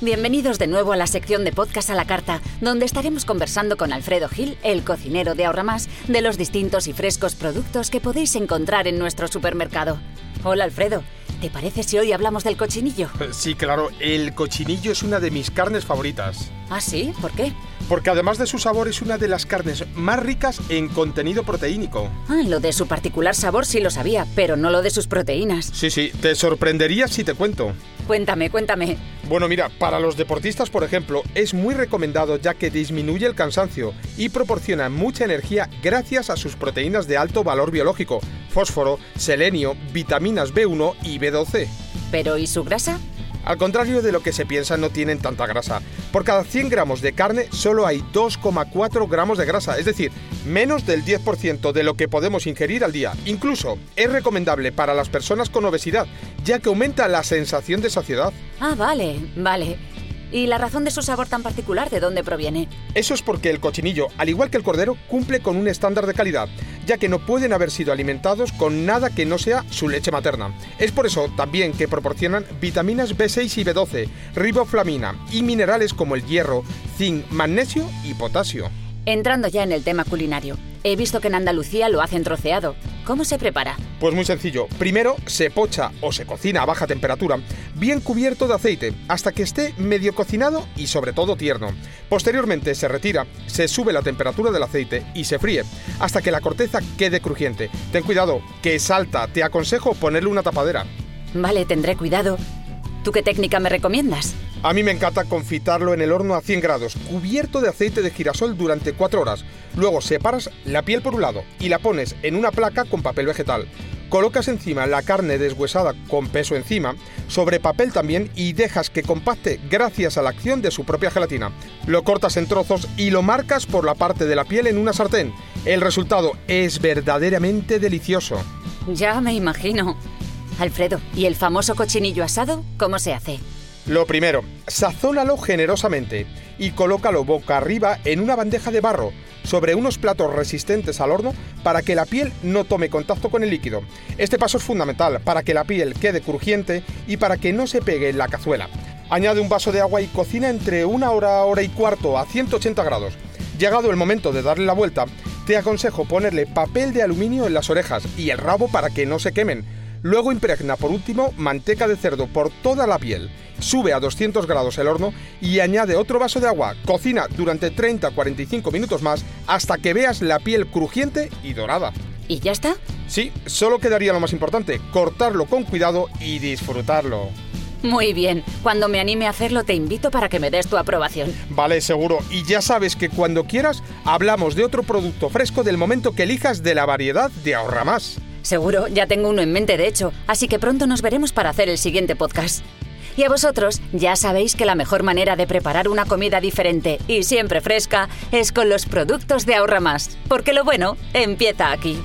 Bienvenidos de nuevo a la sección de podcast a la carta, donde estaremos conversando con Alfredo Gil, el cocinero de Ahorramás, de los distintos y frescos productos que podéis encontrar en nuestro supermercado. Hola Alfredo, ¿te parece si hoy hablamos del cochinillo? Sí, claro, el cochinillo es una de mis carnes favoritas. ¿Ah, sí? ¿Por qué? Porque además de su sabor es una de las carnes más ricas en contenido proteínico. Ah, lo de su particular sabor sí lo sabía, pero no lo de sus proteínas. Sí, sí, te sorprendería si te cuento. Cuéntame, cuéntame. Bueno, mira, para los deportistas, por ejemplo, es muy recomendado ya que disminuye el cansancio y proporciona mucha energía gracias a sus proteínas de alto valor biológico, fósforo, selenio, vitaminas B1 y B12. ¿Pero y su grasa? Al contrario de lo que se piensa, no tienen tanta grasa. Por cada 100 gramos de carne solo hay 2,4 gramos de grasa, es decir, menos del 10% de lo que podemos ingerir al día. Incluso es recomendable para las personas con obesidad, ya que aumenta la sensación de saciedad. Ah, vale, vale. ¿Y la razón de su sabor tan particular de dónde proviene? Eso es porque el cochinillo, al igual que el cordero, cumple con un estándar de calidad, ya que no pueden haber sido alimentados con nada que no sea su leche materna. Es por eso también que proporcionan vitaminas B6 y B12, riboflamina y minerales como el hierro, zinc, magnesio y potasio. Entrando ya en el tema culinario, he visto que en Andalucía lo hacen troceado. ¿Cómo se prepara? Pues muy sencillo. Primero se pocha o se cocina a baja temperatura, bien cubierto de aceite, hasta que esté medio cocinado y sobre todo tierno. Posteriormente se retira, se sube la temperatura del aceite y se fríe, hasta que la corteza quede crujiente. Ten cuidado, que salta. Te aconsejo ponerle una tapadera. Vale, tendré cuidado. ¿Tú qué técnica me recomiendas? A mí me encanta confitarlo en el horno a 100 grados, cubierto de aceite de girasol durante 4 horas. Luego separas la piel por un lado y la pones en una placa con papel vegetal. Colocas encima la carne deshuesada con peso encima, sobre papel también y dejas que compacte gracias a la acción de su propia gelatina. Lo cortas en trozos y lo marcas por la parte de la piel en una sartén. El resultado es verdaderamente delicioso. Ya me imagino. Alfredo, ¿y el famoso cochinillo asado? ¿Cómo se hace? Lo primero, sazónalo generosamente y colócalo boca arriba en una bandeja de barro sobre unos platos resistentes al horno para que la piel no tome contacto con el líquido. Este paso es fundamental para que la piel quede crujiente y para que no se pegue en la cazuela. Añade un vaso de agua y cocina entre una hora, hora y cuarto a 180 grados. Llegado el momento de darle la vuelta, te aconsejo ponerle papel de aluminio en las orejas y el rabo para que no se quemen. Luego impregna por último manteca de cerdo por toda la piel sube a 200 grados el horno y añade otro vaso de agua. Cocina durante 30-45 minutos más hasta que veas la piel crujiente y dorada. ¿Y ya está? Sí, solo quedaría lo más importante, cortarlo con cuidado y disfrutarlo. Muy bien, cuando me anime a hacerlo te invito para que me des tu aprobación. Vale, seguro. Y ya sabes que cuando quieras hablamos de otro producto fresco del momento que elijas de la variedad de Ahorra Más. Seguro, ya tengo uno en mente de hecho, así que pronto nos veremos para hacer el siguiente podcast. Y a vosotros, ya sabéis que la mejor manera de preparar una comida diferente y siempre fresca es con los productos de Ahorra Más, porque lo bueno empieza aquí.